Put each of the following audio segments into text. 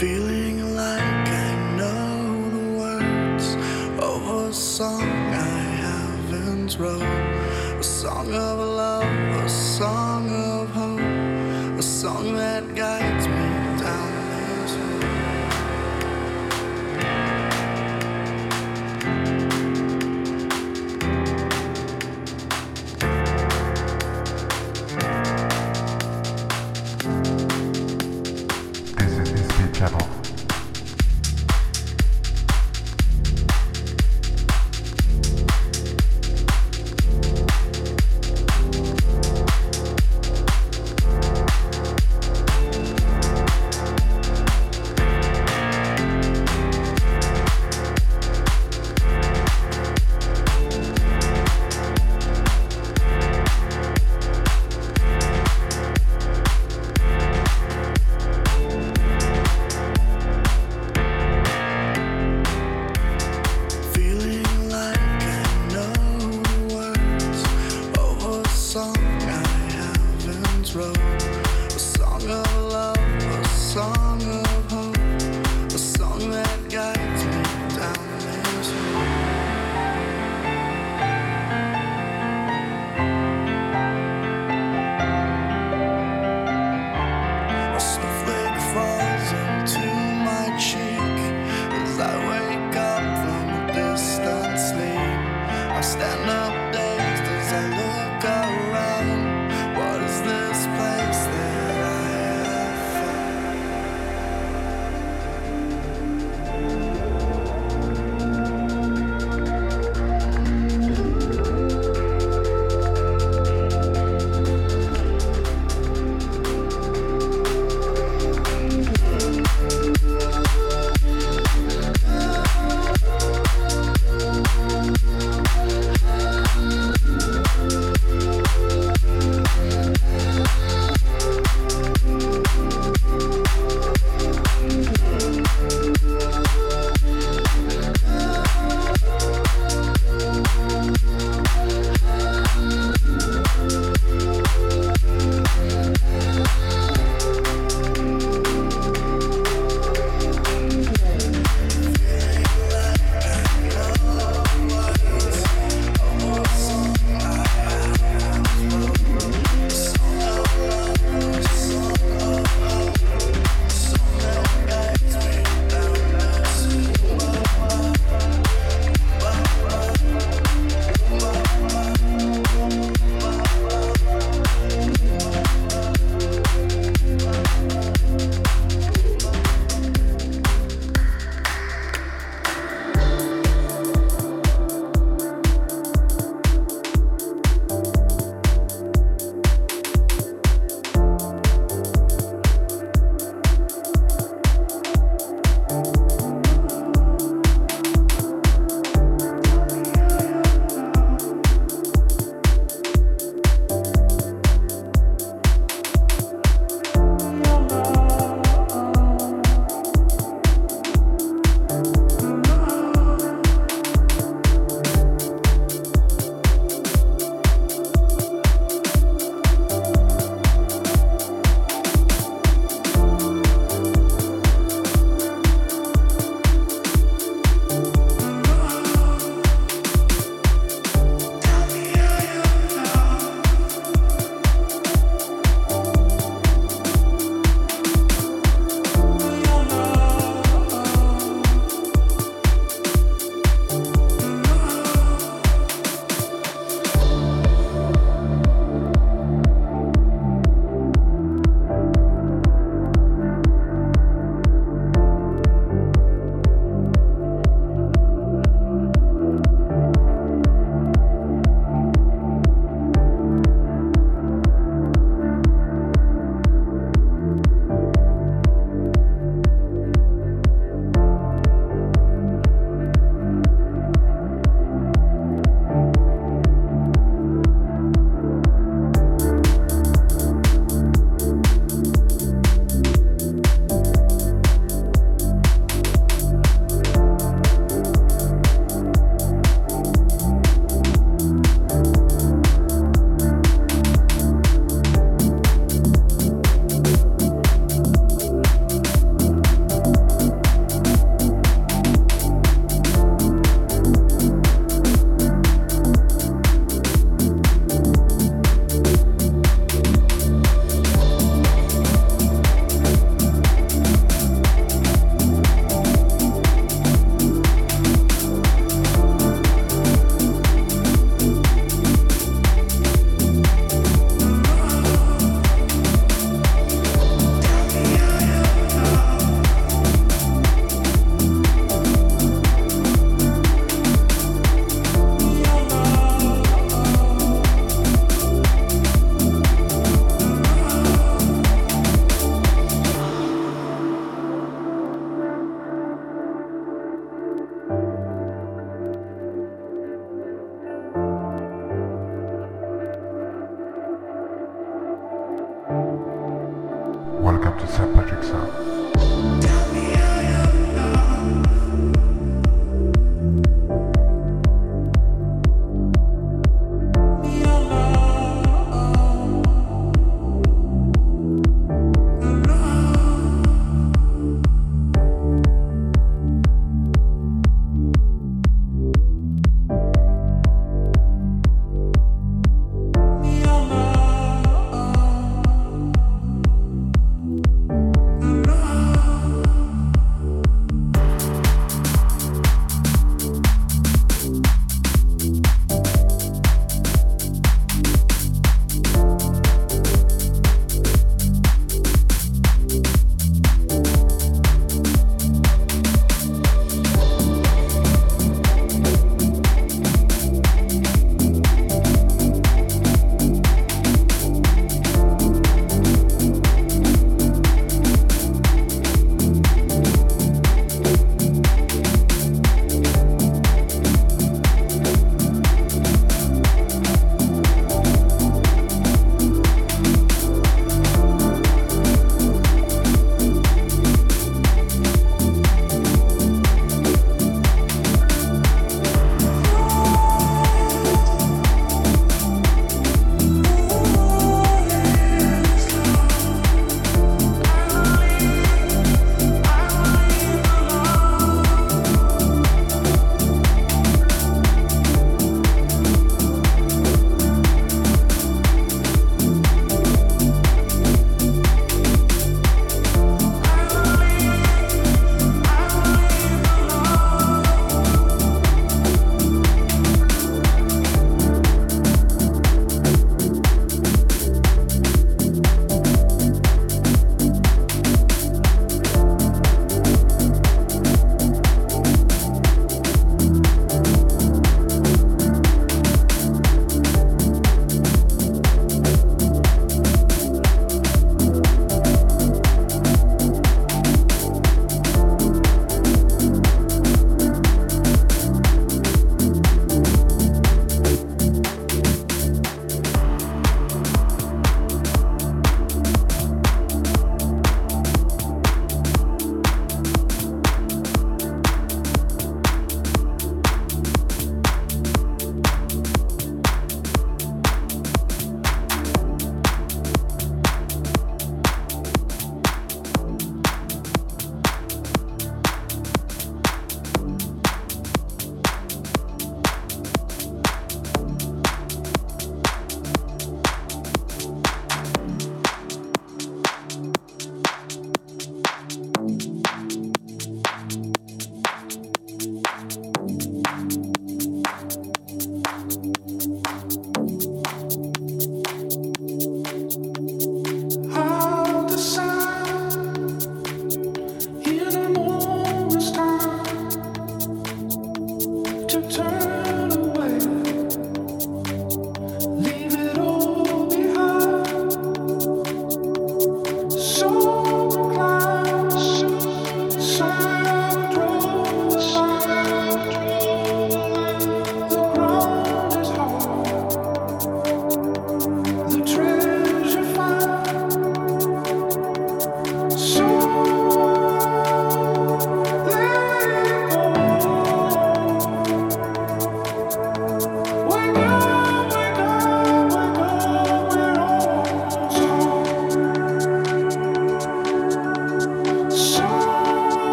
Feeling like I know the words of a song I haven't wrote, a song of love.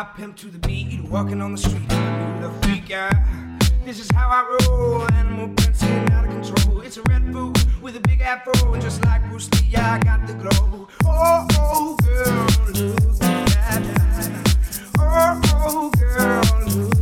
I pimp to the beat, walking on the street, the freak out. This is how I roll, animal prints getting out of control. It's a red boot with a big afro, and just like Bruce Lee, I got the glow. Oh, oh, girl, look at that. Oh, oh, girl, look.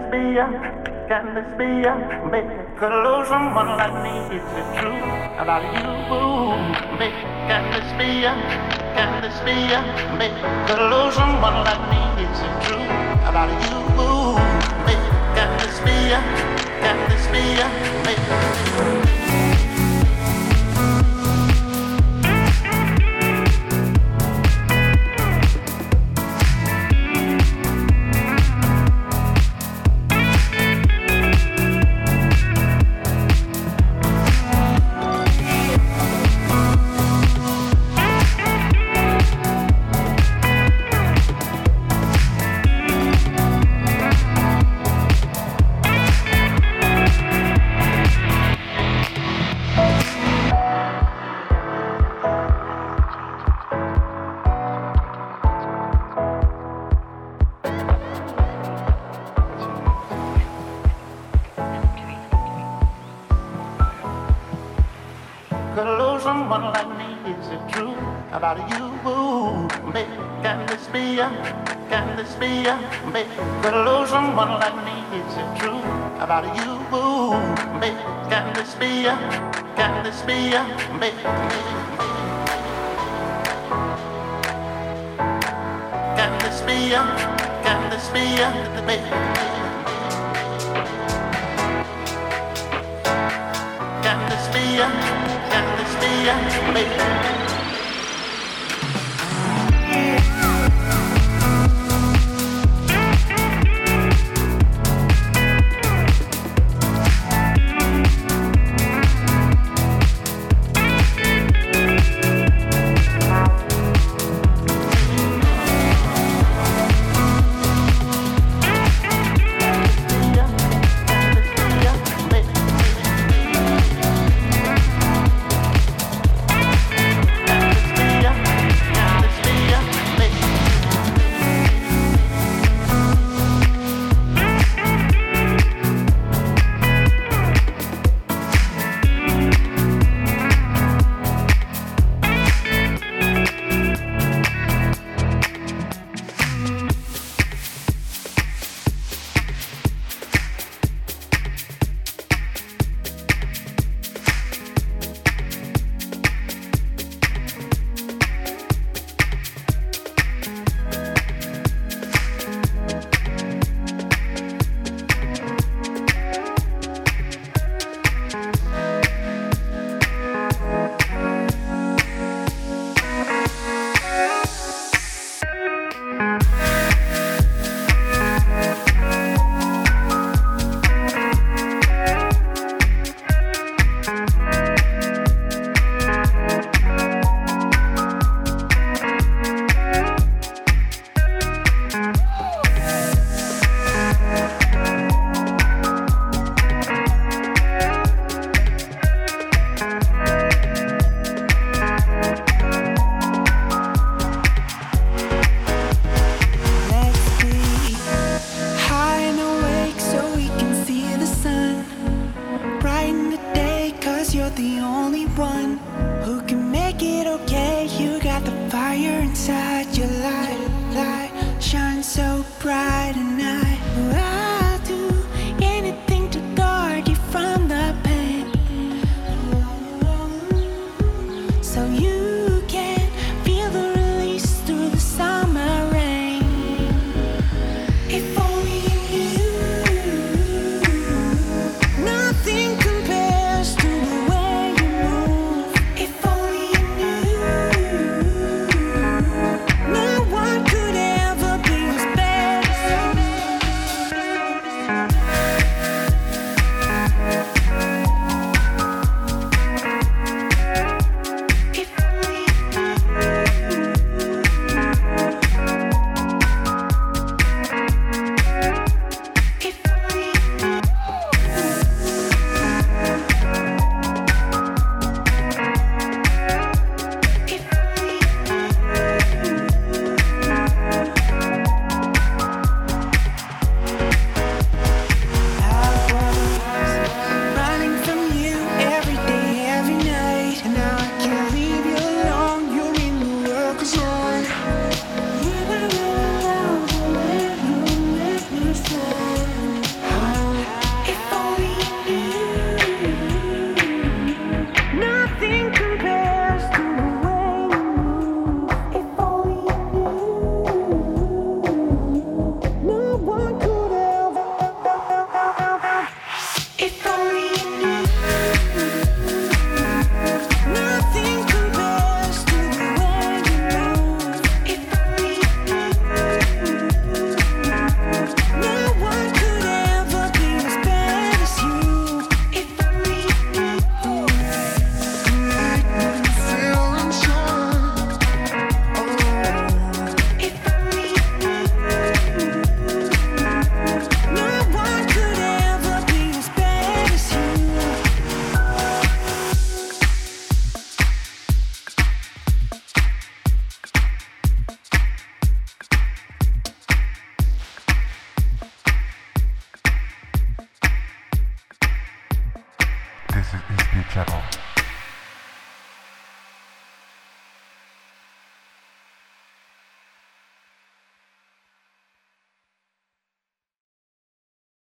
This be ya? Can this be ya? Make a lose someone like me? Is it true about you? Make can this be ya? Can this be ya? Make a lose someone like me? Is it true about you? Make can this be ya? Can this be ya? Make about you? Baby, can this be ya? Can this be ya? Baby, could lose someone like me. Is it true about you? Baby, can this be ya? Can this be ya? Baby, can this be ya? Can this be ya? Baby. Can this be ya? Can this be ya? Baby.